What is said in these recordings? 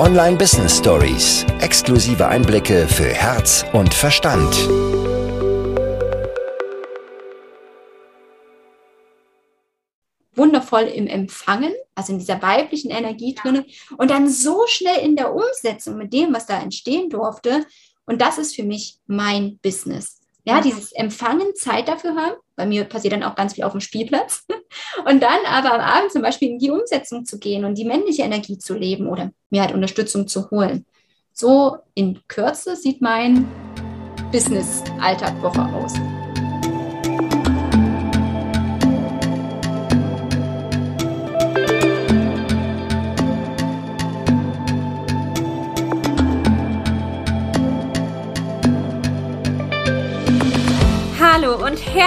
Online Business Stories. Exklusive Einblicke für Herz und Verstand. Wundervoll im Empfangen, also in dieser weiblichen Energie drin und dann so schnell in der Umsetzung mit dem, was da entstehen durfte. Und das ist für mich mein Business. Ja, dieses Empfangen, Zeit dafür haben. Bei mir passiert dann auch ganz viel auf dem Spielplatz. Und dann aber am Abend zum Beispiel in die Umsetzung zu gehen und die männliche Energie zu leben oder mir halt Unterstützung zu holen. So in Kürze sieht mein Business-Alltag Woche aus.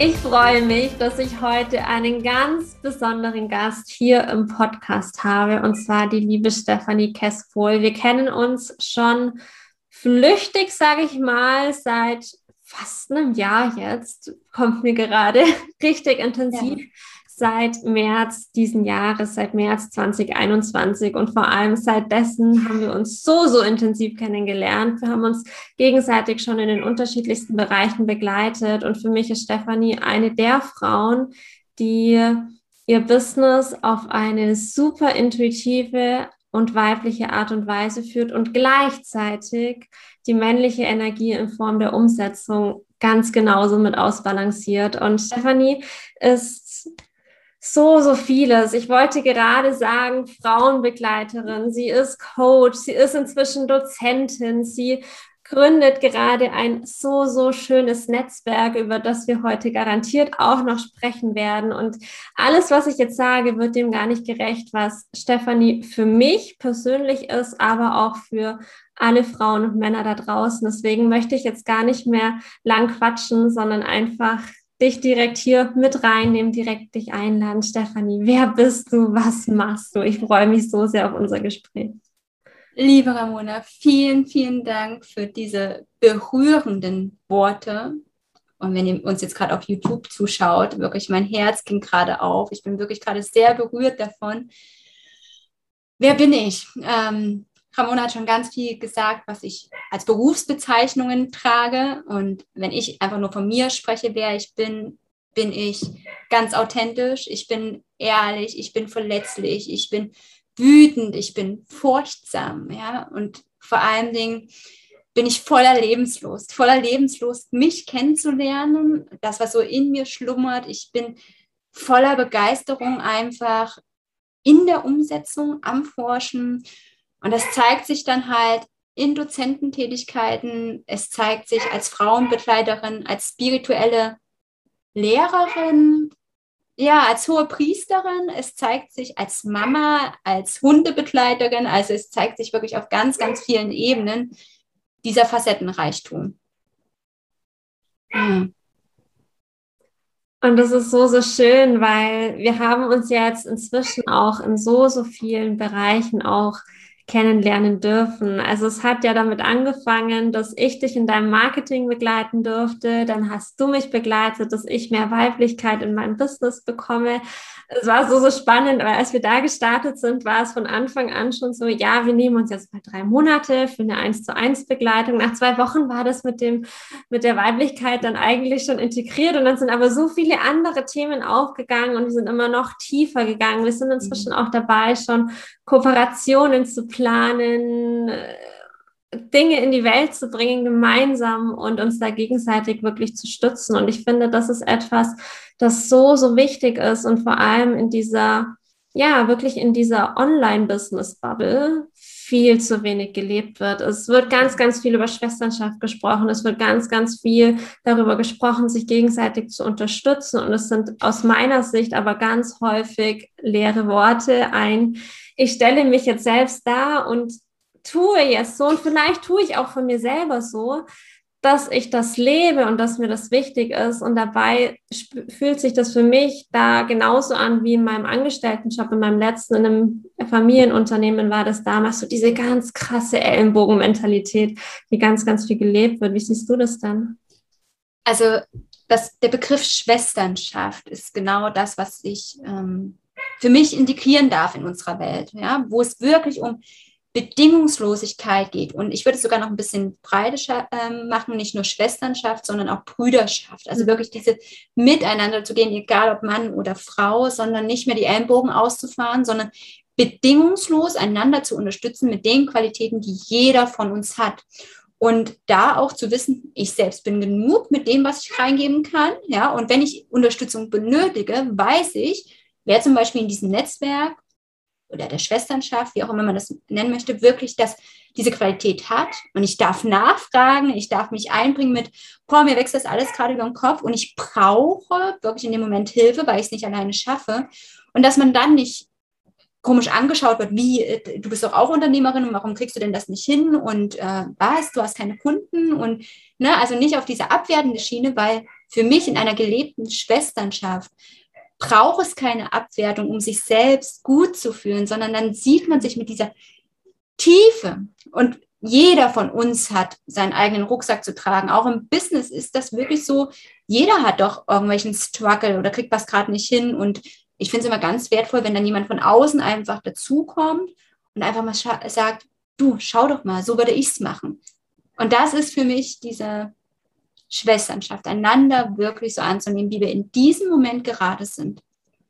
Ich freue mich, dass ich heute einen ganz besonderen Gast hier im Podcast habe, und zwar die liebe Stefanie Kesspohl. Wir kennen uns schon flüchtig, sage ich mal, seit fast einem Jahr jetzt, kommt mir gerade richtig intensiv. Ja seit März diesen Jahres, seit März 2021 und vor allem seit dessen haben wir uns so, so intensiv kennengelernt. Wir haben uns gegenseitig schon in den unterschiedlichsten Bereichen begleitet und für mich ist Stefanie eine der Frauen, die ihr Business auf eine super intuitive und weibliche Art und Weise führt und gleichzeitig die männliche Energie in Form der Umsetzung ganz genauso mit ausbalanciert. Und Stefanie ist so, so vieles. Ich wollte gerade sagen, Frauenbegleiterin, sie ist Coach, sie ist inzwischen Dozentin, sie gründet gerade ein so, so schönes Netzwerk, über das wir heute garantiert auch noch sprechen werden. Und alles, was ich jetzt sage, wird dem gar nicht gerecht, was Stefanie für mich persönlich ist, aber auch für alle Frauen und Männer da draußen. Deswegen möchte ich jetzt gar nicht mehr lang quatschen, sondern einfach dich direkt hier mit reinnehmen, direkt dich einladen. Stefanie, wer bist du? Was machst du? Ich freue mich so sehr auf unser Gespräch. Liebe Ramona, vielen, vielen Dank für diese berührenden Worte. Und wenn ihr uns jetzt gerade auf YouTube zuschaut, wirklich mein Herz ging gerade auf. Ich bin wirklich gerade sehr berührt davon. Wer bin ich? Ähm, Ramona hat schon ganz viel gesagt, was ich als Berufsbezeichnungen trage. Und wenn ich einfach nur von mir spreche, wer ich bin, bin ich ganz authentisch, ich bin ehrlich, ich bin verletzlich, ich bin wütend, ich bin furchtsam, ja, und vor allen Dingen bin ich voller Lebenslust, voller Lebenslust, mich kennenzulernen, das, was so in mir schlummert. Ich bin voller Begeisterung einfach in der Umsetzung, am Forschen und das zeigt sich dann halt in Dozententätigkeiten, es zeigt sich als Frauenbegleiterin, als spirituelle Lehrerin, ja, als hohe Priesterin, es zeigt sich als Mama, als Hundebegleiterin, also es zeigt sich wirklich auf ganz, ganz vielen Ebenen dieser Facettenreichtum. Hm. Und das ist so, so schön, weil wir haben uns jetzt inzwischen auch in so, so vielen Bereichen auch kennenlernen dürfen. Also es hat ja damit angefangen, dass ich dich in deinem Marketing begleiten durfte. Dann hast du mich begleitet, dass ich mehr Weiblichkeit in meinem Business bekomme es war so, so spannend, weil als wir da gestartet sind, war es von Anfang an schon so, ja, wir nehmen uns jetzt mal drei Monate für eine 1 zu 1 Begleitung. Nach zwei Wochen war das mit dem, mit der Weiblichkeit dann eigentlich schon integriert und dann sind aber so viele andere Themen aufgegangen und wir sind immer noch tiefer gegangen. Wir sind inzwischen auch dabei, schon Kooperationen zu planen, Dinge in die Welt zu bringen, gemeinsam und uns da gegenseitig wirklich zu stützen. Und ich finde, das ist etwas, das so, so wichtig ist und vor allem in dieser, ja, wirklich in dieser Online-Business-Bubble viel zu wenig gelebt wird. Es wird ganz, ganz viel über Schwesternschaft gesprochen. Es wird ganz, ganz viel darüber gesprochen, sich gegenseitig zu unterstützen. Und es sind aus meiner Sicht aber ganz häufig leere Worte ein. Ich stelle mich jetzt selbst da und tue jetzt so und vielleicht tue ich auch von mir selber so, dass ich das lebe und dass mir das wichtig ist. Und dabei fühlt sich das für mich da genauso an wie in meinem Angestelltenjob, in meinem letzten, in einem Familienunternehmen war das damals so diese ganz krasse Ellenbogenmentalität, die ganz, ganz viel gelebt wird. Wie siehst du das dann? Also das, der Begriff Schwesternschaft ist genau das, was ich ähm, für mich integrieren darf in unserer Welt, ja, wo es wirklich um Bedingungslosigkeit geht. Und ich würde es sogar noch ein bisschen breiter äh, machen, nicht nur Schwesternschaft, sondern auch Brüderschaft. Also mhm. wirklich diese miteinander zu gehen, egal ob Mann oder Frau, sondern nicht mehr die Ellenbogen auszufahren, sondern bedingungslos einander zu unterstützen mit den Qualitäten, die jeder von uns hat. Und da auch zu wissen, ich selbst bin genug mit dem, was ich reingeben kann. Ja, und wenn ich Unterstützung benötige, weiß ich, wer zum Beispiel in diesem Netzwerk oder der Schwesternschaft, wie auch immer man das nennen möchte, wirklich das, diese Qualität hat. Und ich darf nachfragen, ich darf mich einbringen mit, boah, mir wächst das alles gerade über den Kopf und ich brauche wirklich in dem Moment Hilfe, weil ich es nicht alleine schaffe. Und dass man dann nicht komisch angeschaut wird, wie, äh, du bist doch auch Unternehmerin und warum kriegst du denn das nicht hin und äh, was, du hast keine Kunden und ne, also nicht auf diese abwertende Schiene, weil für mich in einer gelebten Schwesternschaft braucht es keine Abwertung, um sich selbst gut zu fühlen, sondern dann sieht man sich mit dieser Tiefe. Und jeder von uns hat seinen eigenen Rucksack zu tragen. Auch im Business ist das wirklich so. Jeder hat doch irgendwelchen Struggle oder kriegt was gerade nicht hin. Und ich finde es immer ganz wertvoll, wenn dann jemand von außen einfach dazukommt und einfach mal sagt, du, schau doch mal, so würde ich es machen. Und das ist für mich diese Schwesternschaft, einander wirklich so anzunehmen, wie wir in diesem Moment gerade sind.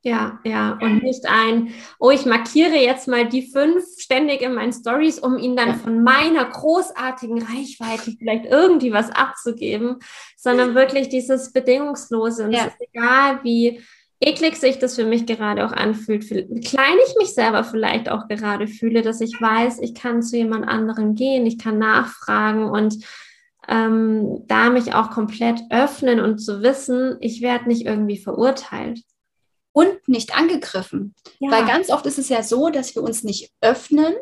Ja, ja, und nicht ein, oh, ich markiere jetzt mal die fünf ständig in meinen Stories, um ihnen dann von meiner großartigen Reichweite vielleicht irgendwie was abzugeben, sondern wirklich dieses Bedingungslose. Und ja. es ist egal, wie eklig sich das für mich gerade auch anfühlt, wie klein ich mich selber vielleicht auch gerade fühle, dass ich weiß, ich kann zu jemand anderem gehen, ich kann nachfragen und ähm, da mich auch komplett öffnen und zu wissen, ich werde nicht irgendwie verurteilt. Und nicht angegriffen. Ja. Weil ganz oft ist es ja so, dass wir uns nicht öffnen,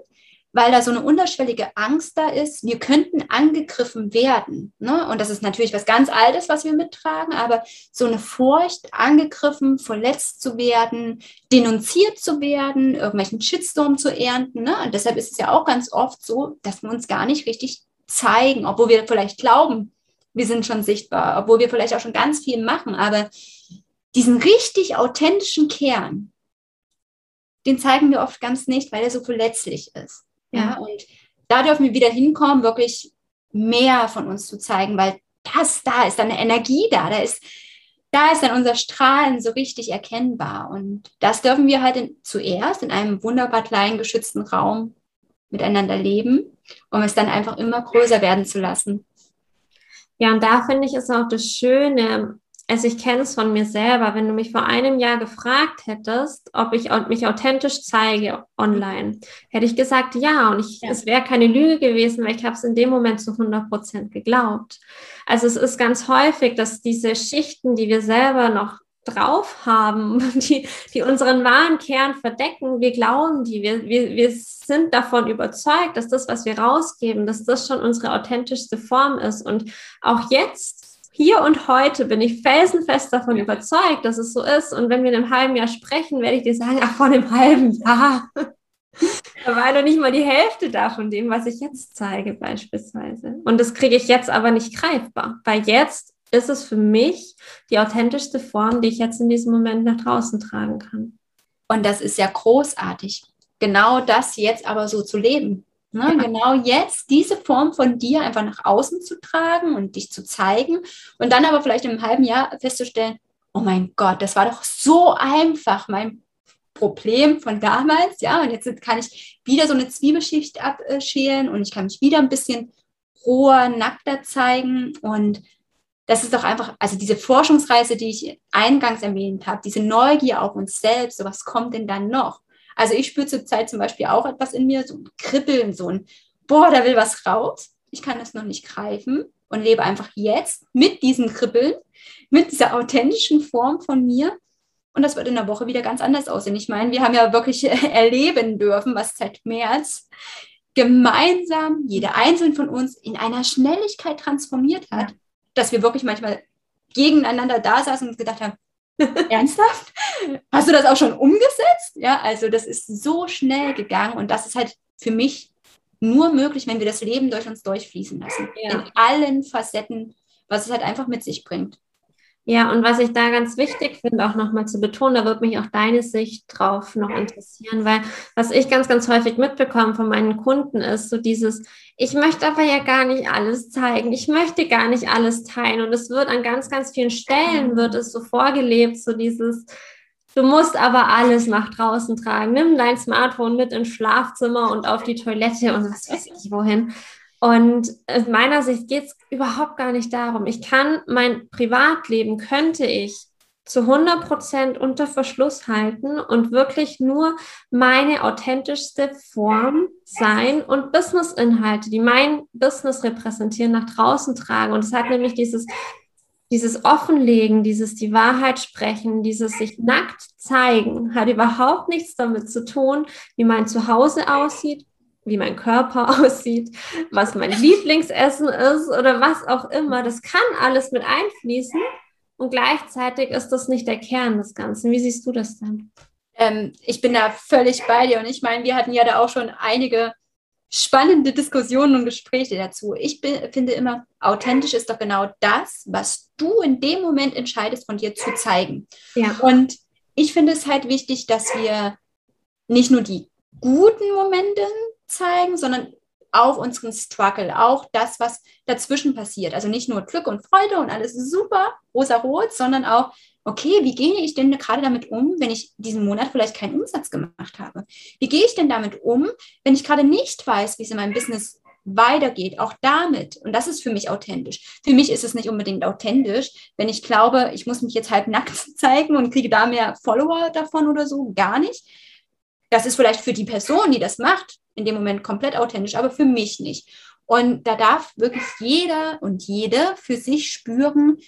weil da so eine unterschwellige Angst da ist, wir könnten angegriffen werden. Ne? Und das ist natürlich was ganz Altes, was wir mittragen, aber so eine Furcht, angegriffen, verletzt zu werden, denunziert zu werden, irgendwelchen Shitstorm zu ernten. Ne? Und deshalb ist es ja auch ganz oft so, dass wir uns gar nicht richtig zeigen, obwohl wir vielleicht glauben, wir sind schon sichtbar, obwohl wir vielleicht auch schon ganz viel machen, aber diesen richtig authentischen Kern, den zeigen wir oft ganz nicht, weil er so verletzlich ist. Ja, und da dürfen wir wieder hinkommen, wirklich mehr von uns zu zeigen, weil das da ist dann eine Energie da, da ist da ist dann unser Strahlen so richtig erkennbar. Und das dürfen wir halt in, zuerst in einem wunderbar kleinen geschützten Raum miteinander leben, um es dann einfach immer größer werden zu lassen. Ja, und da finde ich es auch das Schöne, also ich kenne es von mir selber, wenn du mich vor einem Jahr gefragt hättest, ob ich mich authentisch zeige online, hätte ich gesagt, ja, und ich, ja. es wäre keine Lüge gewesen, weil ich habe es in dem Moment zu 100 Prozent geglaubt. Also es ist ganz häufig, dass diese Schichten, die wir selber noch drauf haben, die, die unseren wahren Kern verdecken. Wir glauben die, wir, wir, wir sind davon überzeugt, dass das, was wir rausgeben, dass das schon unsere authentischste Form ist. Und auch jetzt, hier und heute, bin ich felsenfest davon überzeugt, dass es so ist. Und wenn wir in einem halben Jahr sprechen, werde ich dir sagen, ach, vor einem halben Jahr. Da war noch nicht mal die Hälfte da von dem, was ich jetzt zeige, beispielsweise. Und das kriege ich jetzt aber nicht greifbar, weil jetzt ist es für mich die authentischste Form, die ich jetzt in diesem Moment nach draußen tragen kann. Und das ist ja großartig. Genau das jetzt aber so zu leben. Ne? Ja. Genau jetzt diese Form von dir einfach nach außen zu tragen und dich zu zeigen und dann aber vielleicht in einem halben Jahr festzustellen, oh mein Gott, das war doch so einfach, mein Problem von damals, ja, und jetzt kann ich wieder so eine Zwiebelschicht abschälen und ich kann mich wieder ein bisschen roher, nackter zeigen und das ist doch einfach, also diese Forschungsreise, die ich eingangs erwähnt habe, diese Neugier auf uns selbst, so was kommt denn dann noch? Also ich spüre zurzeit zum Beispiel auch etwas in mir, so ein Kribbeln, so ein, boah, da will was raus. Ich kann das noch nicht greifen und lebe einfach jetzt mit diesem Kribbeln, mit dieser authentischen Form von mir. Und das wird in der Woche wieder ganz anders aussehen. Ich meine, wir haben ja wirklich erleben dürfen, was seit März gemeinsam, jeder einzelne von uns, in einer Schnelligkeit transformiert hat, ja. Dass wir wirklich manchmal gegeneinander da saßen und gedacht haben, ernsthaft? Hast du das auch schon umgesetzt? Ja, also das ist so schnell gegangen und das ist halt für mich nur möglich, wenn wir das Leben durch uns durchfließen lassen. Ja. In allen Facetten, was es halt einfach mit sich bringt. Ja, und was ich da ganz wichtig finde, auch nochmal zu betonen, da wird mich auch deine Sicht drauf noch interessieren, weil was ich ganz, ganz häufig mitbekomme von meinen Kunden ist so dieses, ich möchte aber ja gar nicht alles zeigen, ich möchte gar nicht alles teilen und es wird an ganz, ganz vielen Stellen wird es so vorgelebt, so dieses, du musst aber alles nach draußen tragen, nimm dein Smartphone mit ins Schlafzimmer und auf die Toilette und was weiß ich wohin. Und aus meiner Sicht geht es überhaupt gar nicht darum. Ich kann mein Privatleben, könnte ich zu 100 Prozent unter Verschluss halten und wirklich nur meine authentischste Form sein und Business-Inhalte, die mein Business repräsentieren, nach draußen tragen. Und es hat nämlich dieses, dieses Offenlegen, dieses die Wahrheit sprechen, dieses sich nackt zeigen, hat überhaupt nichts damit zu tun, wie mein Zuhause aussieht, wie mein Körper aussieht, was mein Lieblingsessen ist oder was auch immer. Das kann alles mit einfließen und gleichzeitig ist das nicht der Kern des Ganzen. Wie siehst du das dann? Ähm, ich bin da völlig bei dir und ich meine, wir hatten ja da auch schon einige spannende Diskussionen und Gespräche dazu. Ich bin, finde immer, authentisch ist doch genau das, was du in dem Moment entscheidest, von dir zu zeigen. Ja. Und ich finde es halt wichtig, dass wir nicht nur die guten Momente zeigen, sondern auch unseren Struggle, auch das, was dazwischen passiert. Also nicht nur Glück und Freude und alles super, rosa-rot, sondern auch, okay, wie gehe ich denn gerade damit um, wenn ich diesen Monat vielleicht keinen Umsatz gemacht habe? Wie gehe ich denn damit um, wenn ich gerade nicht weiß, wie es in meinem Business weitergeht, auch damit. Und das ist für mich authentisch. Für mich ist es nicht unbedingt authentisch, wenn ich glaube, ich muss mich jetzt halb nackt zeigen und kriege da mehr Follower davon oder so. Gar nicht. Das ist vielleicht für die Person, die das macht, in dem Moment komplett authentisch, aber für mich nicht. Und da darf wirklich jeder und jede für sich spüren,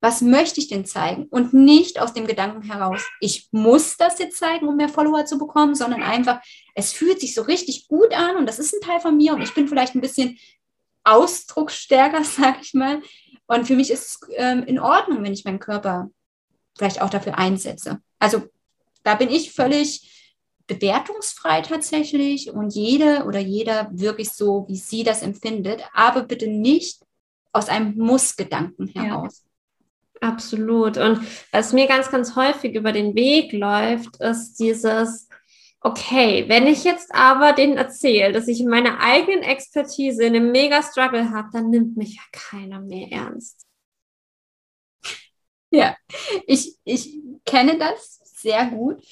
was möchte ich denn zeigen? Und nicht aus dem Gedanken heraus, ich muss das jetzt zeigen, um mehr Follower zu bekommen, sondern einfach, es fühlt sich so richtig gut an und das ist ein Teil von mir und ich bin vielleicht ein bisschen ausdrucksstärker, sag ich mal. Und für mich ist es ähm, in Ordnung, wenn ich meinen Körper vielleicht auch dafür einsetze. Also da bin ich völlig bewertungsfrei tatsächlich und jede oder jeder wirklich so, wie sie das empfindet, aber bitte nicht aus einem Muss-Gedanken heraus. Ja, absolut. Und was mir ganz, ganz häufig über den Weg läuft, ist dieses, okay, wenn ich jetzt aber denen erzähle, dass ich in meiner eigenen Expertise in einem Mega-Struggle habe, dann nimmt mich ja keiner mehr ernst. Ja, ich, ich kenne das sehr gut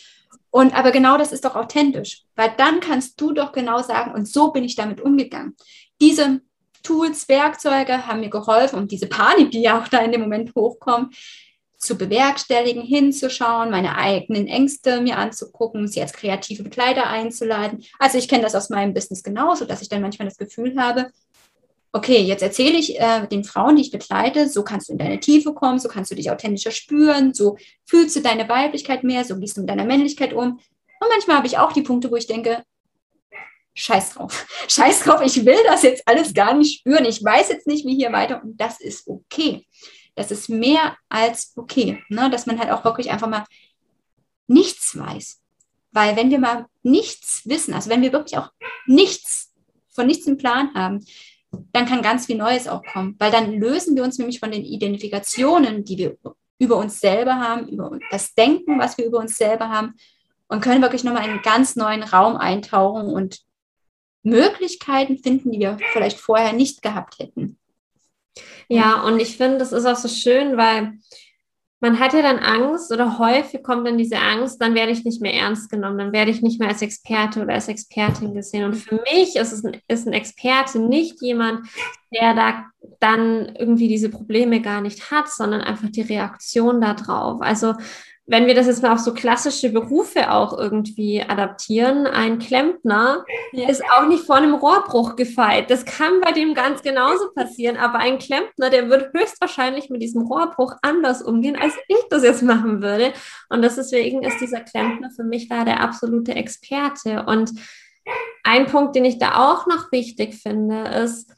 und aber genau das ist doch authentisch, weil dann kannst du doch genau sagen, und so bin ich damit umgegangen. Diese Tools, Werkzeuge haben mir geholfen, um diese Panik, die ja auch da in dem Moment hochkommt, zu bewerkstelligen, hinzuschauen, meine eigenen Ängste mir anzugucken, sie als kreative Begleiter einzuladen. Also ich kenne das aus meinem Business genauso, dass ich dann manchmal das Gefühl habe, okay, jetzt erzähle ich äh, den Frauen, die ich begleite, so kannst du in deine Tiefe kommen, so kannst du dich authentischer spüren, so fühlst du deine Weiblichkeit mehr, so gehst du mit deiner Männlichkeit um. Und manchmal habe ich auch die Punkte, wo ich denke, scheiß drauf, scheiß drauf, ich will das jetzt alles gar nicht spüren, ich weiß jetzt nicht, wie hier weiter und das ist okay. Das ist mehr als okay, ne? dass man halt auch wirklich einfach mal nichts weiß. Weil wenn wir mal nichts wissen, also wenn wir wirklich auch nichts von nichts im Plan haben, dann kann ganz viel Neues auch kommen, weil dann lösen wir uns nämlich von den Identifikationen, die wir über uns selber haben, über das Denken, was wir über uns selber haben und können wirklich nochmal in einen ganz neuen Raum eintauchen und Möglichkeiten finden, die wir vielleicht vorher nicht gehabt hätten. Ja, und ich finde, das ist auch so schön, weil man hat ja dann Angst oder häufig kommt dann diese Angst, dann werde ich nicht mehr ernst genommen, dann werde ich nicht mehr als Experte oder als Expertin gesehen. Und für mich ist, es ein, ist ein Experte nicht jemand, der da dann irgendwie diese Probleme gar nicht hat, sondern einfach die Reaktion darauf. Also wenn wir das jetzt mal auf so klassische Berufe auch irgendwie adaptieren, ein Klempner ja. ist auch nicht vor einem Rohrbruch gefeit. Das kann bei dem ganz genauso passieren, aber ein Klempner, der wird höchstwahrscheinlich mit diesem Rohrbruch anders umgehen, als ich das jetzt machen würde. Und deswegen ist dieser Klempner für mich da der absolute Experte. Und ein Punkt, den ich da auch noch wichtig finde, ist,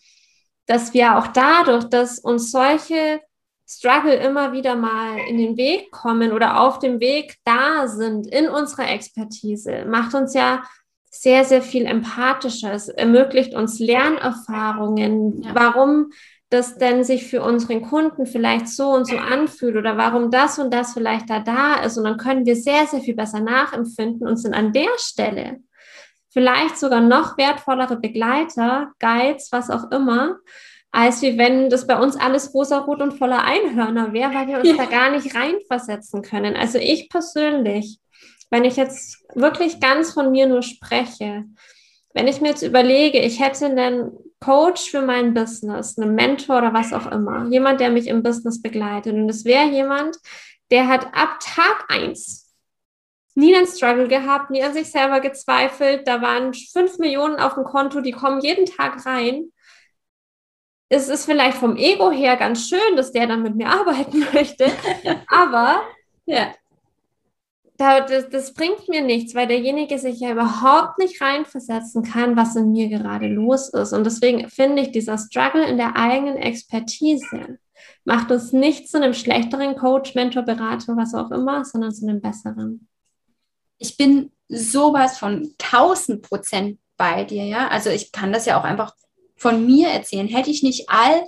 dass wir auch dadurch, dass uns solche Struggle immer wieder mal in den Weg kommen oder auf dem Weg da sind in unserer Expertise, macht uns ja sehr, sehr viel empathischer. Es ermöglicht uns Lernerfahrungen, ja. warum das denn sich für unseren Kunden vielleicht so und so anfühlt oder warum das und das vielleicht da da ist. Und dann können wir sehr, sehr viel besser nachempfinden und sind an der Stelle vielleicht sogar noch wertvollere Begleiter, Guides, was auch immer, als wie wenn das bei uns alles rosarot und voller Einhörner wäre, weil wir uns ja. da gar nicht reinversetzen können. Also ich persönlich, wenn ich jetzt wirklich ganz von mir nur spreche, wenn ich mir jetzt überlege, ich hätte einen Coach für mein Business, einen Mentor oder was auch immer, jemand, der mich im Business begleitet und es wäre jemand, der hat ab Tag eins nie einen Struggle gehabt, nie an sich selber gezweifelt. Da waren fünf Millionen auf dem Konto, die kommen jeden Tag rein. Es ist vielleicht vom Ego her ganz schön, dass der dann mit mir arbeiten möchte, aber ja, das, das, bringt mir nichts, weil derjenige sich ja überhaupt nicht reinversetzen kann, was in mir gerade los ist. Und deswegen finde ich, dieser Struggle in der eigenen Expertise macht uns nicht zu einem schlechteren Coach, Mentor, Berater, was auch immer, sondern zu einem besseren ich bin sowas von 1000 Prozent bei dir, ja. Also ich kann das ja auch einfach von mir erzählen. Hätte ich nicht all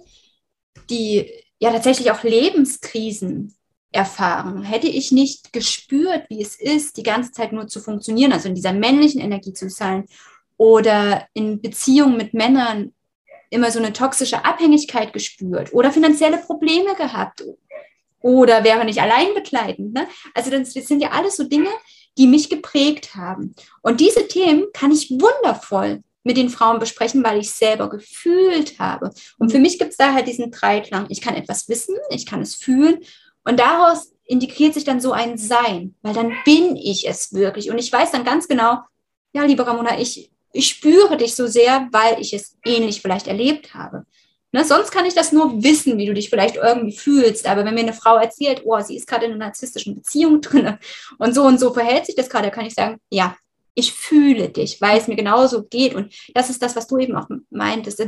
die, ja tatsächlich auch Lebenskrisen erfahren, hätte ich nicht gespürt, wie es ist, die ganze Zeit nur zu funktionieren, also in dieser männlichen Energie zu sein oder in Beziehungen mit Männern immer so eine toxische Abhängigkeit gespürt oder finanzielle Probleme gehabt oder wäre nicht allein begleitend. Ne? Also das, das sind ja alles so Dinge, die mich geprägt haben. Und diese Themen kann ich wundervoll mit den Frauen besprechen, weil ich selber gefühlt habe. Und für mich gibt es da halt diesen Dreiklang. Ich kann etwas wissen, ich kann es fühlen und daraus integriert sich dann so ein Sein, weil dann bin ich es wirklich. Und ich weiß dann ganz genau, ja, liebe Ramona, ich, ich spüre dich so sehr, weil ich es ähnlich vielleicht erlebt habe. Ne, sonst kann ich das nur wissen, wie du dich vielleicht irgendwie fühlst. Aber wenn mir eine Frau erzählt, oh, sie ist gerade in einer narzisstischen Beziehung drin und so und so verhält sich das gerade, kann ich sagen, ja, ich fühle dich, weil es mir genauso geht. Und das ist das, was du eben auch meintest.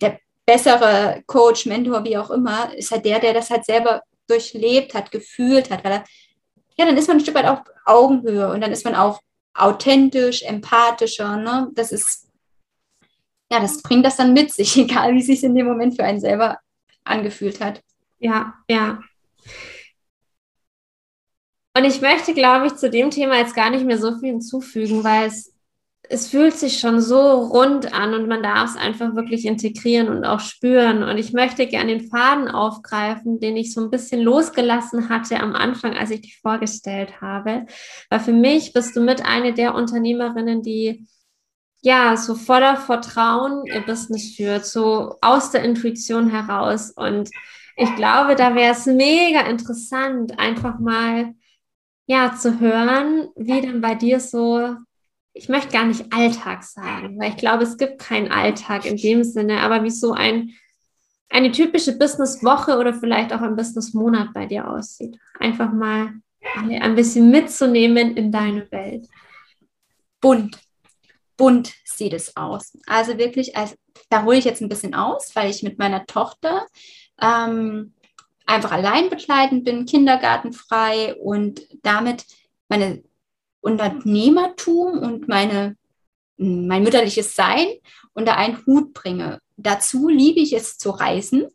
Der bessere Coach, Mentor, wie auch immer, ist halt der, der das halt selber durchlebt hat, gefühlt hat, weil er, ja, dann ist man ein Stück weit auf Augenhöhe und dann ist man auch authentisch, empathischer. Ne? Das ist ja, das bringt das dann mit sich, egal wie es sich in dem Moment für einen selber angefühlt hat. Ja, ja. Und ich möchte, glaube ich, zu dem Thema jetzt gar nicht mehr so viel hinzufügen, weil es, es fühlt sich schon so rund an und man darf es einfach wirklich integrieren und auch spüren. Und ich möchte gerne den Faden aufgreifen, den ich so ein bisschen losgelassen hatte am Anfang, als ich dich vorgestellt habe. Weil für mich bist du mit eine der Unternehmerinnen, die ja, so voller Vertrauen ihr Business führt, so aus der Intuition heraus. Und ich glaube, da wäre es mega interessant, einfach mal ja zu hören, wie denn bei dir so, ich möchte gar nicht Alltag sagen, weil ich glaube, es gibt keinen Alltag in dem Sinne, aber wie so ein, eine typische Businesswoche oder vielleicht auch ein Businessmonat bei dir aussieht. Einfach mal ein bisschen mitzunehmen in deine Welt. Bunt bunt sieht es aus. Also wirklich, als, da hole ich jetzt ein bisschen aus, weil ich mit meiner Tochter ähm, einfach allein begleitend bin, kindergartenfrei und damit meine Unternehmertum und meine, mein mütterliches Sein unter einen Hut bringe. Dazu liebe ich es zu reisen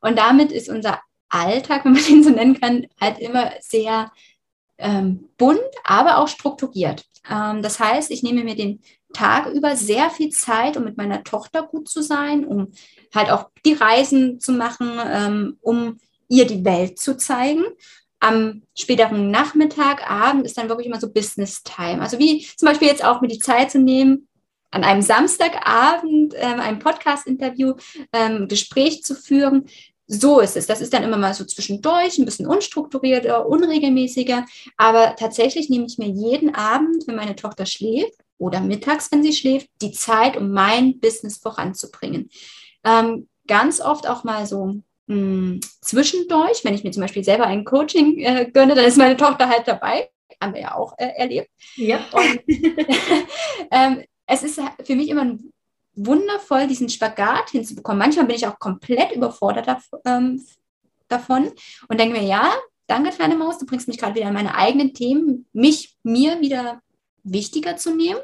und damit ist unser Alltag, wenn man den so nennen kann, halt immer sehr ähm, bunt, aber auch strukturiert. Ähm, das heißt, ich nehme mir den Tag über sehr viel Zeit, um mit meiner Tochter gut zu sein, um halt auch die Reisen zu machen, ähm, um ihr die Welt zu zeigen. Am späteren Nachmittag, Abend ist dann wirklich immer so Business Time. Also wie zum Beispiel jetzt auch mir die Zeit zu nehmen, an einem Samstagabend ähm, ein Podcast-Interview, ähm, Gespräch zu führen. So ist es. Das ist dann immer mal so zwischendurch, ein bisschen unstrukturierter, unregelmäßiger. Aber tatsächlich nehme ich mir jeden Abend, wenn meine Tochter schläft, oder mittags, wenn sie schläft, die Zeit, um mein Business voranzubringen. Ähm, ganz oft auch mal so mh, hm, zwischendurch, wenn ich mir zum Beispiel selber ein Coaching äh, gönne, dann ist meine Tochter halt dabei. Haben wir ja auch äh, erlebt. Ja. Und, ähm, es ist für mich immer wundervoll, diesen Spagat hinzubekommen. Manchmal bin ich auch komplett überfordert ähm, davon und denke mir, ja, danke, kleine Maus, du bringst mich gerade wieder an meine eigenen Themen, mich, mir wieder wichtiger zu nehmen.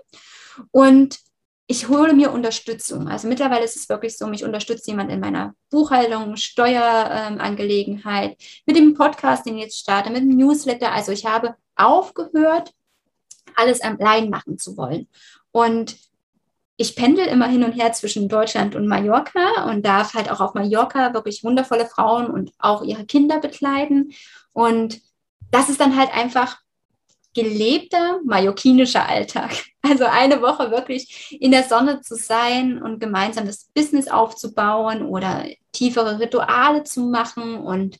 Und ich hole mir Unterstützung. Also mittlerweile ist es wirklich so, mich unterstützt jemand in meiner Buchhaltung, Steuerangelegenheit, ähm, mit dem Podcast, den ich jetzt starte, mit dem Newsletter. Also ich habe aufgehört, alles allein machen zu wollen. Und ich pendel immer hin und her zwischen Deutschland und Mallorca und darf halt auch auf Mallorca wirklich wundervolle Frauen und auch ihre Kinder bekleiden. Und das ist dann halt einfach gelebter mallorquinischer Alltag. Also eine Woche wirklich in der Sonne zu sein und gemeinsam das Business aufzubauen oder tiefere Rituale zu machen. Und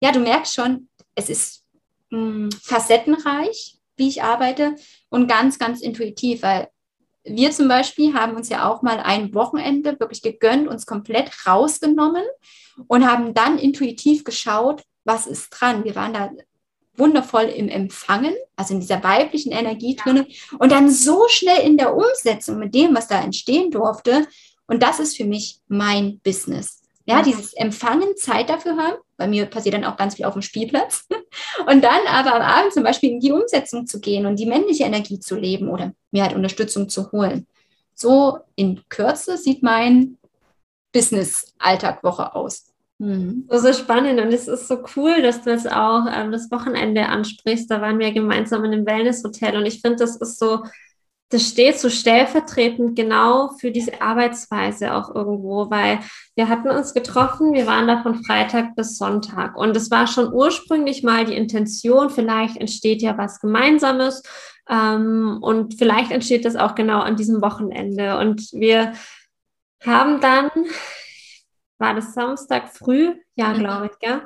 ja, du merkst schon, es ist mh, hm, facettenreich, wie ich arbeite und ganz, ganz intuitiv, weil wir zum Beispiel haben uns ja auch mal ein Wochenende wirklich gegönnt, uns komplett rausgenommen und haben dann intuitiv geschaut, was ist dran. Wir waren da wundervoll im Empfangen, also in dieser weiblichen Energie drin und dann so schnell in der Umsetzung mit dem, was da entstehen durfte. Und das ist für mich mein Business. Ja, dieses Empfangen, Zeit dafür haben. Bei mir passiert dann auch ganz viel auf dem Spielplatz. Und dann aber am Abend zum Beispiel in die Umsetzung zu gehen und die männliche Energie zu leben oder mir halt Unterstützung zu holen. So in Kürze sieht mein Business-Alltag-Woche aus. Mhm. So, so spannend. Und es ist so cool, dass du jetzt auch ähm, das Wochenende ansprichst. Da waren wir gemeinsam in einem Wellnesshotel. Und ich finde, das ist so, das steht so stellvertretend genau für diese Arbeitsweise auch irgendwo, weil wir hatten uns getroffen, wir waren da von Freitag bis Sonntag. Und es war schon ursprünglich mal die Intention, vielleicht entsteht ja was Gemeinsames. Ähm, und vielleicht entsteht das auch genau an diesem Wochenende. Und wir haben dann war das Samstag früh, ja, mhm. glaube ich, gell?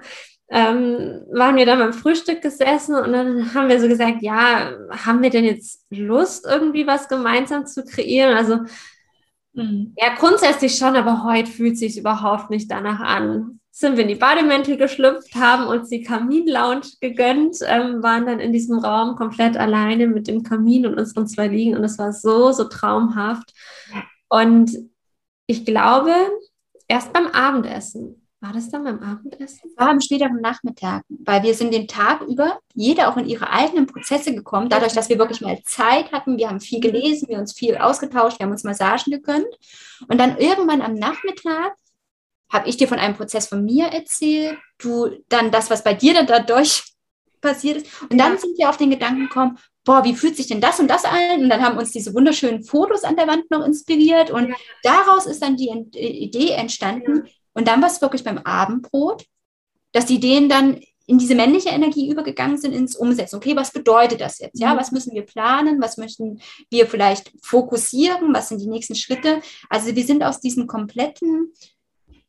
Ähm, waren wir dann beim Frühstück gesessen und dann haben wir so gesagt, ja, haben wir denn jetzt Lust, irgendwie was gemeinsam zu kreieren? Also mhm. ja, grundsätzlich schon, aber heute fühlt sich überhaupt nicht danach an. Sind wir in die Bademäntel geschlüpft, haben uns die Kamin-Lounge gegönnt, ähm, waren dann in diesem Raum komplett alleine mit dem Kamin und unseren zwei Liegen und es war so, so traumhaft. Und ich glaube, erst beim Abendessen. War das dann beim Abendessen? War am späteren Nachmittag, weil wir sind den Tag über, jeder auch in ihre eigenen Prozesse gekommen, dadurch, dass wir wirklich mal Zeit hatten. Wir haben viel mhm. gelesen, wir haben uns viel ausgetauscht, wir haben uns Massagen gegönnt. Und dann irgendwann am Nachmittag habe ich dir von einem Prozess von mir erzählt, du dann das, was bei dir dann dadurch passiert ist. Und dann sind wir auf den Gedanken gekommen, boah, wie fühlt sich denn das und das an? Und dann haben uns diese wunderschönen Fotos an der Wand noch inspiriert und ja. daraus ist dann die Idee entstanden. Ja. Und dann war es wirklich beim Abendbrot, dass die Ideen dann in diese männliche Energie übergegangen sind ins Umsetzen. Okay, was bedeutet das jetzt? Ja, mhm. was müssen wir planen? Was möchten wir vielleicht fokussieren? Was sind die nächsten Schritte? Also wir sind aus diesem kompletten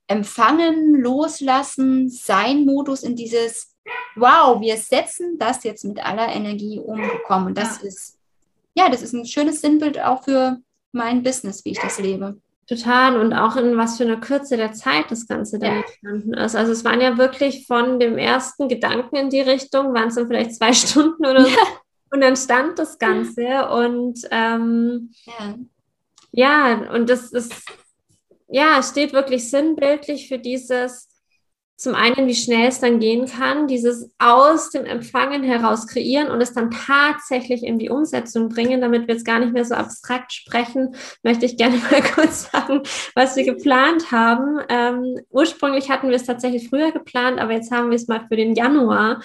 Empfangen, Loslassen, Sein-Modus in dieses wow, wir setzen das jetzt mit aller Energie umgekommen. Und das ja. ist, ja, das ist ein schönes Sinnbild auch für mein Business, wie ich das lebe. Total und auch in was für einer Kürze der Zeit das Ganze dann ja. entstanden ist. Also es waren ja wirklich von dem ersten Gedanken in die Richtung, waren es dann vielleicht zwei Stunden oder so. Ja. Und dann stand das Ganze und ähm, ja. ja, und das ist, ja, steht wirklich sinnbildlich für dieses, zum einen, wie schnell es dann gehen kann, dieses aus dem Empfangen heraus kreieren und es dann tatsächlich in die Umsetzung bringen, damit wir jetzt gar nicht mehr so abstrakt sprechen, möchte ich gerne mal kurz sagen, was wir geplant haben. Ähm, ursprünglich hatten wir es tatsächlich früher geplant, aber jetzt haben wir es mal für den Januar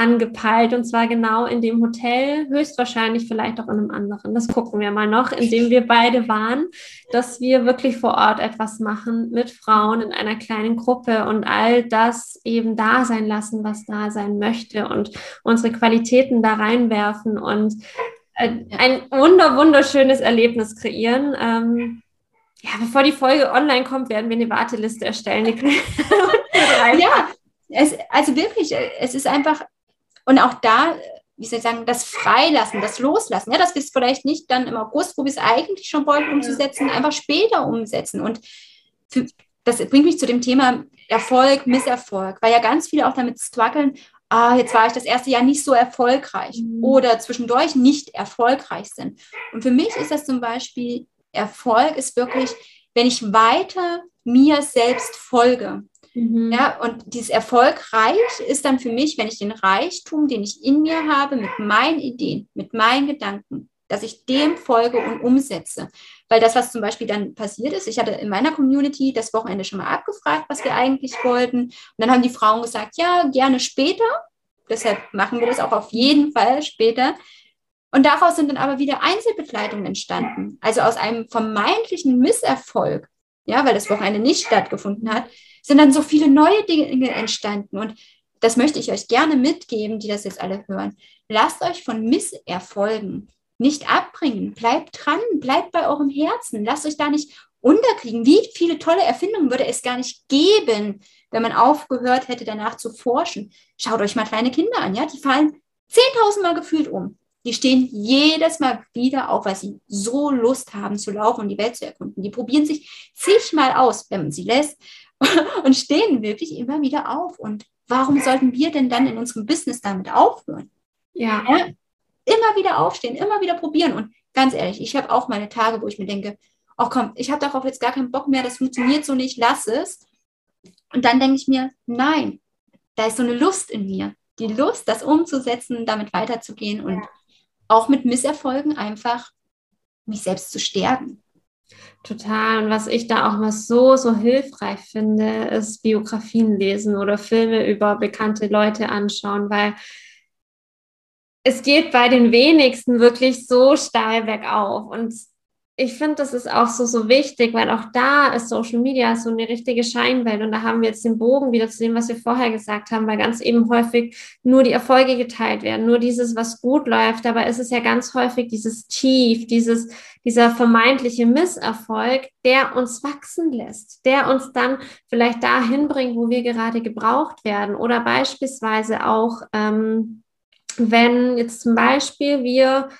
angepeilt und zwar genau in dem Hotel, höchstwahrscheinlich vielleicht auch in einem anderen. Das gucken wir mal noch, in dem wir beide waren, dass wir wirklich vor Ort etwas machen mit Frauen in einer kleinen Gruppe und all das eben da sein lassen, was da sein möchte und unsere Qualitäten da reinwerfen und äh, ein wunder wunderschönes Erlebnis kreieren. Ähm, ja, bevor die Folge online kommt, werden wir eine Warteliste erstellen. ja, es, also wirklich, es ist einfach und auch da, wie soll ich sagen, das Freilassen, das Loslassen, ja, dass wir es vielleicht nicht dann im August, wo wir es eigentlich schon wollten, umzusetzen, einfach später umsetzen. Und für, das bringt mich zu dem Thema Erfolg, Misserfolg, weil ja ganz viele auch damit strugglen, ah, jetzt war ich das erste Jahr nicht so erfolgreich mhm. oder zwischendurch nicht erfolgreich sind. Und für mich ist das zum Beispiel, Erfolg ist wirklich, wenn ich weiter mir selbst folge. Mhm. Ja, und dieses erfolgreich ist dann für mich, wenn ich den Reichtum, den ich in mir habe, mit meinen Ideen, mit meinen Gedanken, dass ich dem folge und umsetze. Weil das, was zum Beispiel dann passiert ist, ich hatte in meiner Community das Wochenende schon mal abgefragt, was wir eigentlich wollten. Und dann haben die Frauen gesagt, ja, gerne später. Deshalb machen wir das auch auf jeden Fall später. Und daraus sind dann aber wieder Einzelbegleitungen entstanden. Also aus einem vermeintlichen Misserfolg, ja, weil das Wochenende nicht stattgefunden hat, sind dann so viele neue Dinge entstanden. Und das möchte ich euch gerne mitgeben, die das jetzt alle hören. Lasst euch von Misserfolgen nicht abbringen. Bleibt dran, bleibt bei eurem Herzen. Lasst euch da nicht unterkriegen. Wie viele tolle Erfindungen würde es gar nicht geben, wenn man aufgehört hätte, danach zu forschen. Schaut euch mal kleine Kinder an, ja, die fallen 10.000 Mal gefühlt um. Die stehen jedes Mal wieder auf, weil sie so Lust haben zu laufen und die Welt zu erkunden. Die probieren sich zigmal aus, wenn man sie lässt, und stehen wirklich immer wieder auf. Und warum sollten wir denn dann in unserem Business damit aufhören? Ja. ja immer wieder aufstehen, immer wieder probieren. Und ganz ehrlich, ich habe auch meine Tage, wo ich mir denke, oh komm, ich habe darauf jetzt gar keinen Bock mehr, das funktioniert so nicht, lass es. Und dann denke ich mir, nein, da ist so eine Lust in mir. Die Lust, das umzusetzen, damit weiterzugehen und auch mit Misserfolgen einfach mich selbst zu stärken. Total. Und was ich da auch mal so, so hilfreich finde, ist Biografien lesen oder Filme über bekannte Leute anschauen, weil es geht bei den wenigsten wirklich so steil bergauf. Und ich finde, das ist auch so, so wichtig, weil auch da ist Social Media so eine richtige Scheinwelt. Und da haben wir jetzt den Bogen wieder zu dem, was wir vorher gesagt haben, weil ganz eben häufig nur die Erfolge geteilt werden, nur dieses, was gut läuft. Dabei ist es ja ganz häufig dieses Tief, dieses, dieser vermeintliche Misserfolg, der uns wachsen lässt, der uns dann vielleicht dahin bringt, wo wir gerade gebraucht werden. Oder beispielsweise auch, ähm, wenn jetzt zum Beispiel wir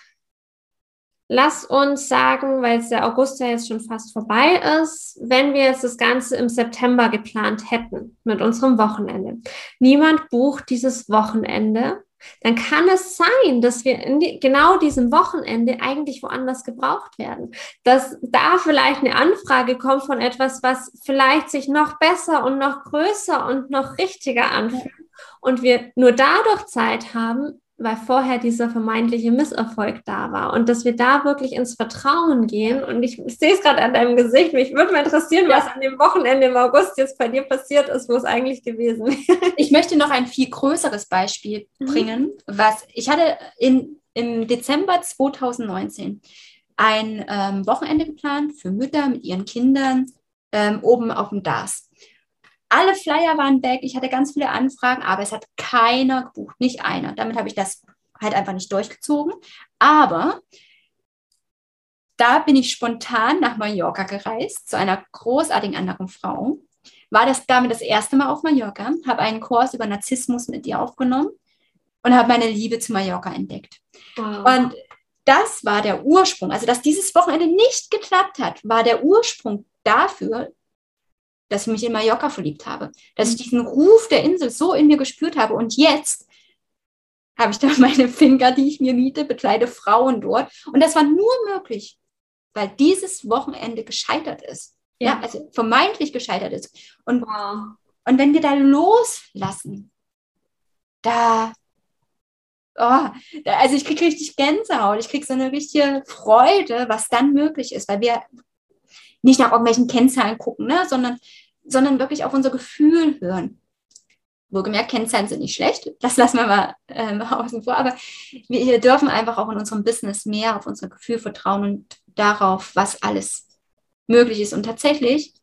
Lass uns sagen, weil es der August ja jetzt schon fast vorbei ist, wenn wir jetzt das Ganze im September geplant hätten mit unserem Wochenende. Niemand bucht dieses Wochenende, dann kann es sein, dass wir in die, genau diesem Wochenende eigentlich woanders gebraucht werden. Dass da vielleicht eine Anfrage kommt von etwas, was vielleicht sich noch besser und noch größer und noch richtiger anfühlt und wir nur dadurch Zeit haben, weil vorher dieser vermeintliche Misserfolg da war und dass wir da wirklich ins Vertrauen gehen. Und ich, ich sehe es gerade an deinem Gesicht. Mich würde mal interessieren, ja. was an dem Wochenende im August jetzt bei dir passiert ist, wo es eigentlich gewesen wäre. Ich möchte noch ein viel größeres Beispiel mhm. bringen, was ich hatte in, im Dezember 2019 ein ähm, Wochenende geplant für Mütter mit ihren Kindern ähm, oben auf dem DAS. Alle Flyer waren weg. Ich hatte ganz viele Anfragen, aber es hat keiner gebucht, nicht einer. Damit habe ich das halt einfach nicht durchgezogen. Aber da bin ich spontan nach Mallorca gereist zu einer großartigen anderen Frau. War das damit das erste Mal auf Mallorca, habe einen Kurs über Narzissmus mit ihr aufgenommen und habe meine Liebe zu Mallorca entdeckt. Wow. Und das war der Ursprung. Also, dass dieses Wochenende nicht geklappt hat, war der Ursprung dafür, dass ich mich in Mallorca verliebt habe, dass ich mhm. diesen Ruf der Insel so in mir gespürt habe und jetzt habe ich da meine Finger, die ich mir miete, bekleide Frauen dort und das war nur möglich, weil dieses Wochenende gescheitert ist. Ja, ja also vermeintlich gescheitert ist. Und, wow. und wenn wir da loslassen, da Oh, also ich kriege richtig Gänsehaut, ich kriege so eine richtige Freude, was dann möglich ist, weil wir nicht nach irgendwelchen Kennzahlen gucken, ne, sondern, sondern wirklich auf unser Gefühl hören. Wohlgemerkt, Kennzahlen sind nicht schlecht, das lassen wir mal ähm, außen vor, aber wir dürfen einfach auch in unserem Business mehr auf unser Gefühl vertrauen und darauf, was alles möglich ist. Und tatsächlich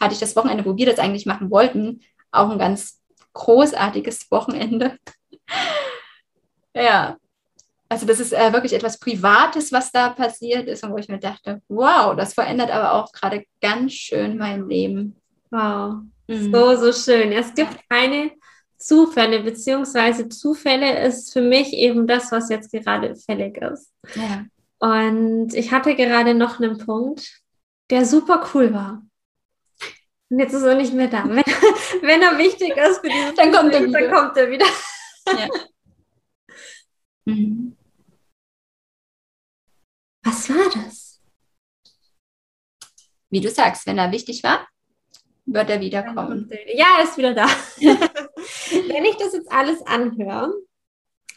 hatte ich das Wochenende, wo wir das eigentlich machen wollten, auch ein ganz großartiges Wochenende. ja, also das ist äh, wirklich etwas Privates, was da passiert ist und wo ich mir dachte, wow, das verändert aber auch gerade ganz schön mein Leben. Wow, mhm. so, so schön. Es gibt keine Zufälle, beziehungsweise Zufälle ist für mich eben das, was jetzt gerade fällig ist. Ja. Und ich hatte gerade noch einen Punkt, der super cool war. Und jetzt ist er nicht mehr da. Wenn, wenn er wichtig ist für dieses dann kommt er wieder. Dann kommt er wieder. Ja. Mhm. Was war das? Wie du sagst, wenn er wichtig war, wird er wiederkommen. Ja, er ist wieder da. wenn ich das jetzt alles anhöre,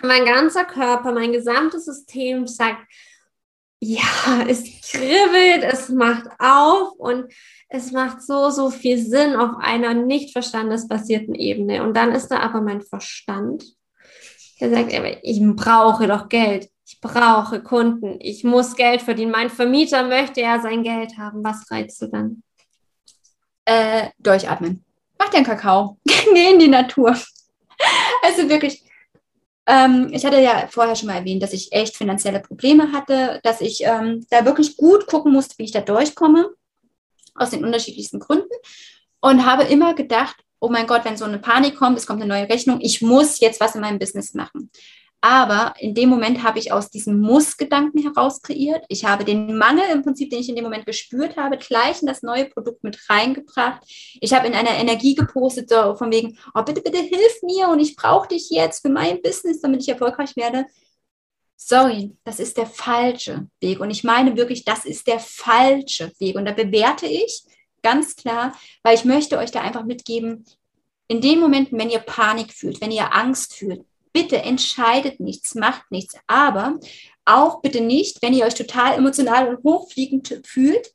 mein ganzer Körper, mein gesamtes System sagt, ja, es kribbelt, es macht auf und es macht so, so viel Sinn auf einer nicht verstandesbasierten Ebene. Und dann ist da aber mein Verstand, der sagt, ich brauche doch Geld. Ich brauche Kunden. Ich muss Geld verdienen. Mein Vermieter möchte ja sein Geld haben. Was reizt du dann? Äh, durchatmen. Mach dir einen Kakao. Geh in die Natur. Also wirklich, ähm, ich hatte ja vorher schon mal erwähnt, dass ich echt finanzielle Probleme hatte, dass ich ähm, da wirklich gut gucken musste, wie ich da durchkomme, aus den unterschiedlichsten Gründen. Und habe immer gedacht, oh mein Gott, wenn so eine Panik kommt, es kommt eine neue Rechnung, ich muss jetzt was in meinem Business machen. Aber in dem Moment habe ich aus diesem Muss-Gedanken heraus kreiert. Ich habe den Mangel im Prinzip, den ich in dem Moment gespürt habe, gleich in das neue Produkt mit reingebracht. Ich habe in einer Energie gepostet, so von wegen, oh, bitte, bitte hilf mir und ich brauche dich jetzt für mein Business, damit ich erfolgreich werde. Sorry, das ist der falsche Weg. Und ich meine wirklich, das ist der falsche Weg. Und da bewerte ich ganz klar, weil ich möchte euch da einfach mitgeben, in den Momenten, wenn ihr Panik fühlt, wenn ihr Angst fühlt, bitte entscheidet nichts, macht nichts. Aber auch bitte nicht, wenn ihr euch total emotional und hochfliegend fühlt,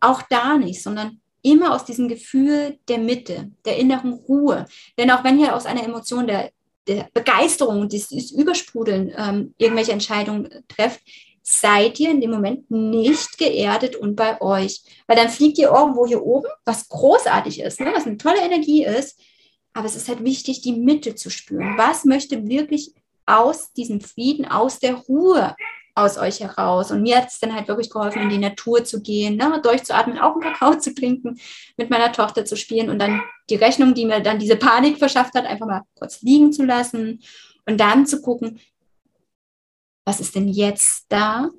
auch da nicht, sondern immer aus diesem Gefühl der Mitte, der inneren Ruhe. Denn auch wenn ihr aus einer Emotion der, der Begeisterung, des, des Übersprudeln ähm, irgendwelche Entscheidungen trefft, seid ihr in dem Moment nicht geerdet und bei euch. Weil dann fliegt ihr irgendwo hier oben, was großartig ist, ne? was eine tolle Energie ist, aber es ist halt wichtig, die Mitte zu spüren. Was möchte wirklich aus diesem Frieden, aus der Ruhe aus euch heraus? Und mir hat es dann halt wirklich geholfen, in die Natur zu gehen, ne, durchzuatmen, auch einen Kakao zu trinken, mit meiner Tochter zu spielen und dann die Rechnung, die mir dann diese Panik verschafft hat, einfach mal kurz liegen zu lassen und dann zu gucken, was ist denn jetzt da,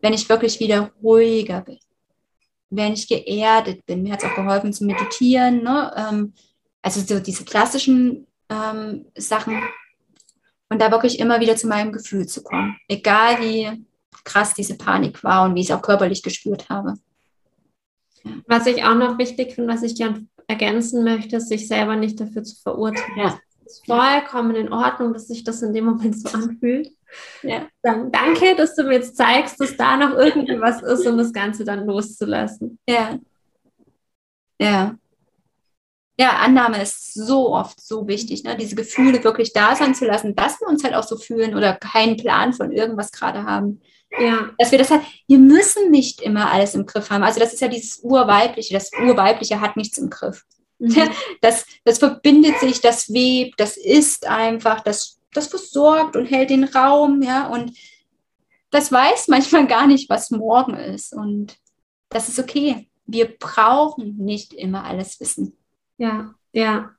wenn ich wirklich wieder ruhiger bin, wenn ich geerdet bin. Mir hat es auch geholfen zu meditieren, ne? Ähm, also so diese klassischen ähm, Sachen und da wirklich immer wieder zu meinem Gefühl zu kommen, egal wie krass diese Panik war und wie ich es auch körperlich gespürt habe. Ja. Was ich auch noch wichtig finde, was ich gerne ergänzen möchte, ist, sich selber nicht dafür zu verurteilen. Ja. Es ist vollkommen in Ordnung, dass sich das in dem Moment so anfühlt. Ja. Dann danke, dass du mir jetzt zeigst, dass da noch irgendwie was ist, um das Ganze dann loszulassen. Ja. Ja ja, Annahme ist so oft so wichtig, ne? diese Gefühle wirklich da sein zu lassen, dass wir uns halt auch so fühlen oder keinen Plan von irgendwas gerade haben. Ja. Dass wir das halt, wir müssen nicht immer alles im Griff haben. Also das ist ja dieses Urweibliche, das Urweibliche hat nichts im Griff. Mhm. Das, das verbindet sich, das webt, das ist einfach, das, das versorgt und hält den Raum, ja, und das weiß manchmal gar nicht, was morgen ist. Und das ist okay. Wir brauchen nicht immer alles wissen. Ja, ja.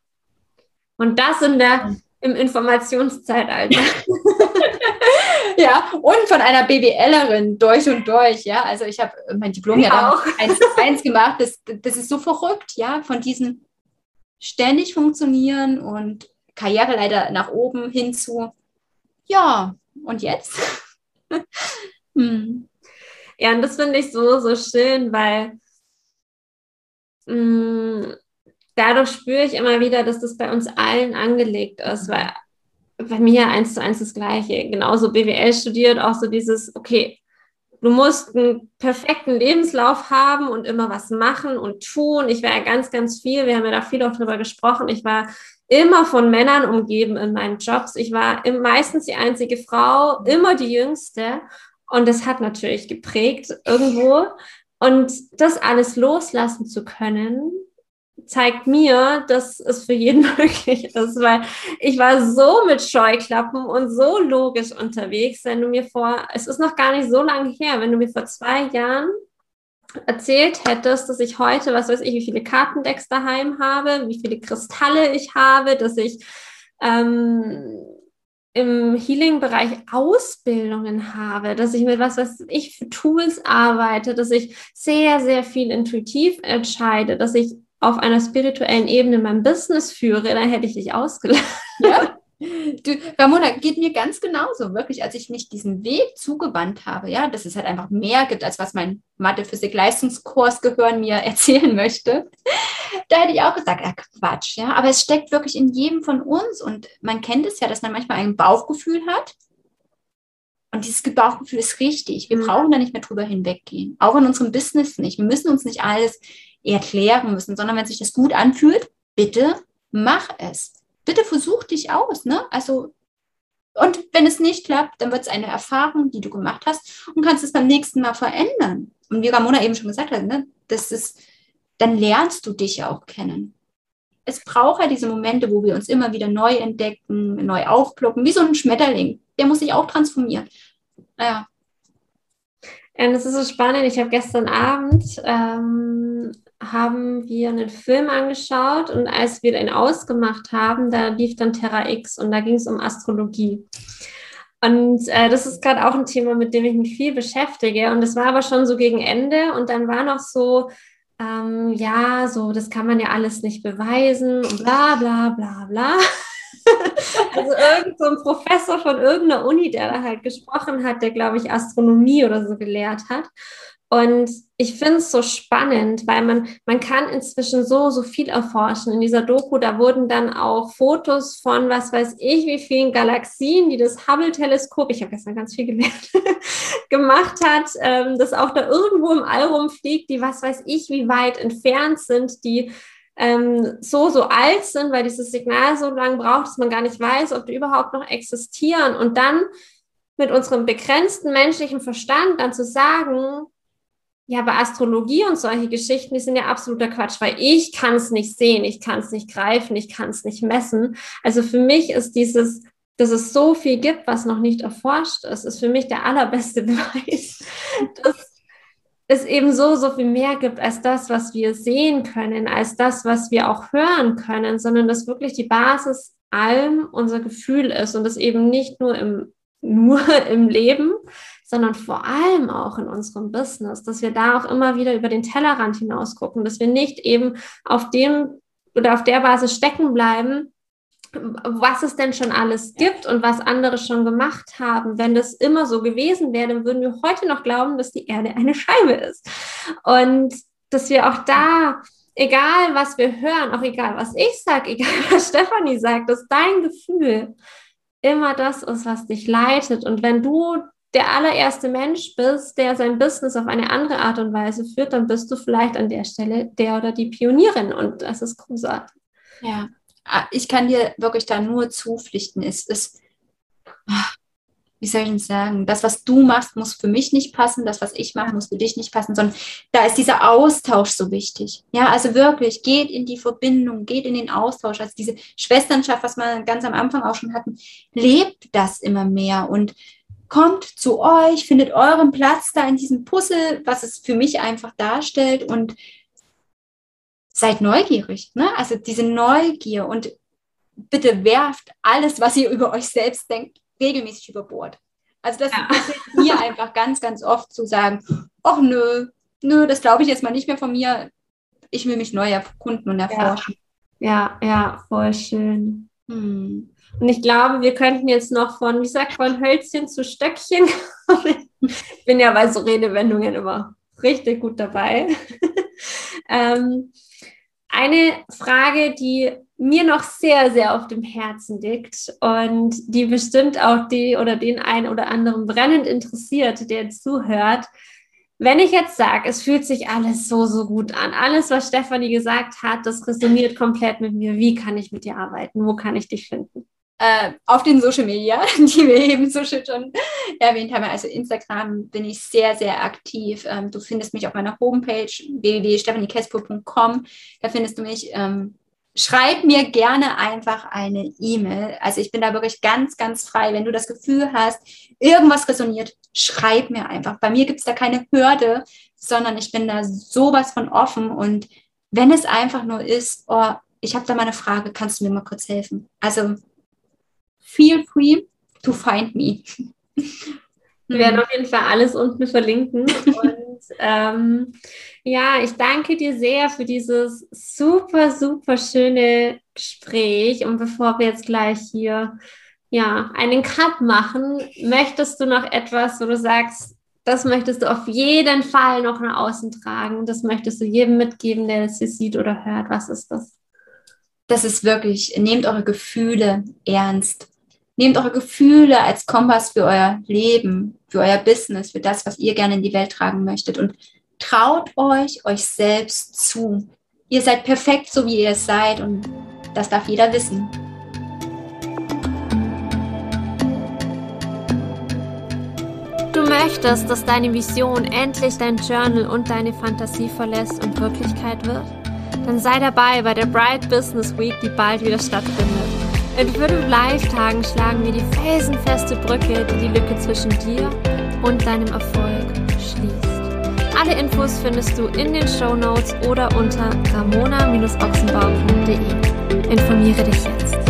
Und das in der, im Informationszeitalter. ja, und von einer BWLerin durch und durch, ja. Also ich habe mein Diplom ja, ja auch eins, eins gemacht. Das, das ist so verrückt, ja, von diesem ständig funktionieren und Karriere leider nach oben hinzu. Ja, und jetzt? hm. Ja, und das finde ich so, so schön, weil mh, mm, dadurch spüre ich immer wieder, dass das bei uns allen angelegt ist, weil bei mir eins zu eins das Gleiche. Genauso BWL studiert, auch so dieses, okay, du musst einen perfekten Lebenslauf haben und immer was machen und tun. Ich war ja ganz, ganz viel, wir haben ja da viel auch drüber gesprochen. Ich war immer von Männern umgeben in meinen Jobs. Ich war meistens die einzige Frau, immer die jüngste. Und das hat natürlich geprägt irgendwo. Und das alles loslassen zu können, zeigt mir, dass es für jeden möglich ist, weil ich war so mit Scheuklappen und so logisch unterwegs, wenn du mir vor, es ist noch gar nicht so lange her, wenn du mir vor zwei Jahren erzählt hättest, dass ich heute, was weiß ich, wie viele Kartendecks daheim habe, wie viele Kristalle ich habe, dass ich ähm, im Healing-Bereich Ausbildungen habe, dass ich mit was was ich für Tools arbeite, dass ich sehr, sehr viel intuitiv entscheide, dass ich auf einer spirituellen Ebene mein Business führe, dann hätte ich dich ausgelacht. Ja, Du, Ramona, geht mir ganz genauso, wirklich, als ich mich diesen Weg zugewandt habe, ja, dass es halt einfach mehr gibt, als was mein Mathe-Physik-Leistungskurs gehören mir erzählen möchte. Da hätte ich auch gesagt, ja, Quatsch, ja, aber es steckt wirklich in jedem von uns und man kennt es ja, dass man manchmal ein Bauchgefühl hat und dieses Bauchgefühl ist richtig. Wir mhm. brauchen da nicht mehr drüber hinweggehen. Auch in unserem Business nicht. Wir müssen uns nicht alles erklären müssen, sondern wenn sich das gut anfühlt, bitte mach es. Bitte versuch dich aus. Ne? Also, und wenn es nicht klappt, dann wird es eine Erfahrung, die du gemacht hast und kannst es beim nächsten Mal verändern. Und wie Ramona eben schon gesagt hat, ne, das ist, dann lernst du dich auch kennen. Es braucht ja diese Momente, wo wir uns immer wieder neu entdecken, neu aufploppen, wie so ein Schmetterling der muss sich auch transformieren. Naja. Ja, das ist so spannend. Ich habe gestern Abend ähm, haben wir einen Film angeschaut und als wir den ausgemacht haben, da lief dann Terra X und da ging es um Astrologie. Und äh, das ist gerade auch ein Thema, mit dem ich mich viel beschäftige. Und das war aber schon so gegen Ende und dann war noch so, ähm, ja, so, das kann man ja alles nicht beweisen und bla bla bla bla. Also irgend so ein Professor von irgendeiner Uni, der da halt gesprochen hat, der, glaube ich, Astronomie oder so gelehrt hat. Und ich finde es so spannend, weil man, man kann inzwischen so, so viel erforschen. In dieser Doku, da wurden dann auch Fotos von, was weiß ich, wie vielen Galaxien, die das Hubble-Teleskop, ich habe gestern ganz viel gelernt, gemacht hat, ähm, das auch da irgendwo im All rumfliegt, die, was weiß ich, wie weit entfernt sind, die ähm, so, so alt sind, weil dieses Signal so lange braucht, dass man gar nicht weiß, ob die überhaupt noch existieren. Und dann mit unserem begrenzten menschlichen Verstand dann zu sagen, ja, aber Astrologie und solche Geschichten, die sind ja absoluter Quatsch, weil ich kann es nicht sehen, ich kann es nicht greifen, ich kann es nicht messen. Also für mich ist dieses, dass es so viel gibt, was noch nicht erforscht ist, ist für mich der allerbeste Beweis, dass es eben so, so viel mehr gibt als das, was wir sehen können, als das, was wir auch hören können, sondern dass wirklich die Basis allem unser Gefühl ist und es eben nicht nur im, nur im Leben, sondern vor allem auch in unserem Business, dass wir da auch immer wieder über den Tellerrand hinaus gucken, dass wir nicht eben auf dem oder auf der Basis stecken bleiben, was es denn schon alles gibt und was andere schon gemacht haben. Wenn das immer so gewesen wäre, dann würden wir heute noch glauben, dass die Erde eine Scheibe ist. Und dass wir auch da, egal was wir hören, auch egal was ich sage, egal was Stefanie sagt, dass dein Gefühl immer das ist, was dich leitet. Und wenn du der allererste Mensch bist, der sein Business auf eine andere Art und Weise führt, dann bist du vielleicht an der Stelle der oder die Pionierin. Und das ist großartig. Ja, ich kann dir wirklich da nur zupflichten. Es ist, ah, wie soll ich denn sagen, das, was du machst, muss für mich nicht passen, das, was ich mache, muss für dich nicht passen, sondern da ist dieser Austausch so wichtig. Ja, also wirklich, geht in die Verbindung, geht in den Austausch. Also diese Schwesternschaft, was wir ganz am Anfang auch schon hatten, lebt das immer mehr und kommt zu euch, findet euren Platz da in diesem Puzzle, was es für mich einfach darstellt und seid neugierig. Ne? Also diese Neugier und bitte werft alles, was ihr über euch selbst denkt, regelmäßig über Bord. Also das ja. ist mir einfach ganz, ganz oft zu sagen, ach nö, nö, das glaube ich jetzt mal nicht mehr von mir. Ich will mich neu erkunden und erforschen. Ja, ja, ja voll schön. Hm. Und ich glaube, wir könnten jetzt noch von, wie sagt von Hölzchen zu Stöckchen ich bin ja bei so Redewendungen immer richtig gut dabei. ähm, eine Frage, die mir noch sehr, sehr auf dem Herzen liegt und die bestimmt auch die oder den einen oder anderen brennend interessiert, der zuhört. Wenn ich jetzt sage, es fühlt sich alles so, so gut an, alles, was Stefanie gesagt hat, das resoniert komplett mit mir, wie kann ich mit dir arbeiten? Wo kann ich dich finden? Äh, auf den Social Media, die wir eben so schön schon erwähnt haben. Also Instagram bin ich sehr, sehr aktiv. Ähm, du findest mich auf meiner Homepage www.stefaniekespo.com. Da findest du mich. Ähm, schreib mir gerne einfach eine E-Mail. Also ich bin da wirklich ganz, ganz frei. Wenn du das Gefühl hast, irgendwas resoniert, schreib mir einfach. Bei mir gibt es da keine Hürde, sondern ich bin da sowas von offen. Und wenn es einfach nur ist, oh, ich habe da mal eine Frage, kannst du mir mal kurz helfen? Also feel free to find me. Wir werden auf jeden Fall alles unten verlinken. Und ähm, ja, ich danke dir sehr für dieses super, super schöne Gespräch. Und bevor wir jetzt gleich hier ja, einen Cut machen, möchtest du noch etwas, wo du sagst, das möchtest du auf jeden Fall noch nach außen tragen. Das möchtest du jedem mitgeben, der das hier sieht oder hört. Was ist das? Das ist wirklich, nehmt eure Gefühle ernst. Nehmt eure Gefühle als Kompass für euer Leben, für euer Business, für das, was ihr gerne in die Welt tragen möchtet. Und traut euch, euch selbst zu. Ihr seid perfekt, so wie ihr seid. Und das darf jeder wissen. Du möchtest, dass deine Vision endlich dein Journal und deine Fantasie verlässt und Wirklichkeit wird? Dann sei dabei bei der Bright Business Week, die bald wieder stattfindet. In fünf Live-Tagen schlagen wir die felsenfeste Brücke, die die Lücke zwischen dir und deinem Erfolg schließt. Alle Infos findest du in den Show Notes oder unter ramona-ochsenbau.de. Informiere dich jetzt.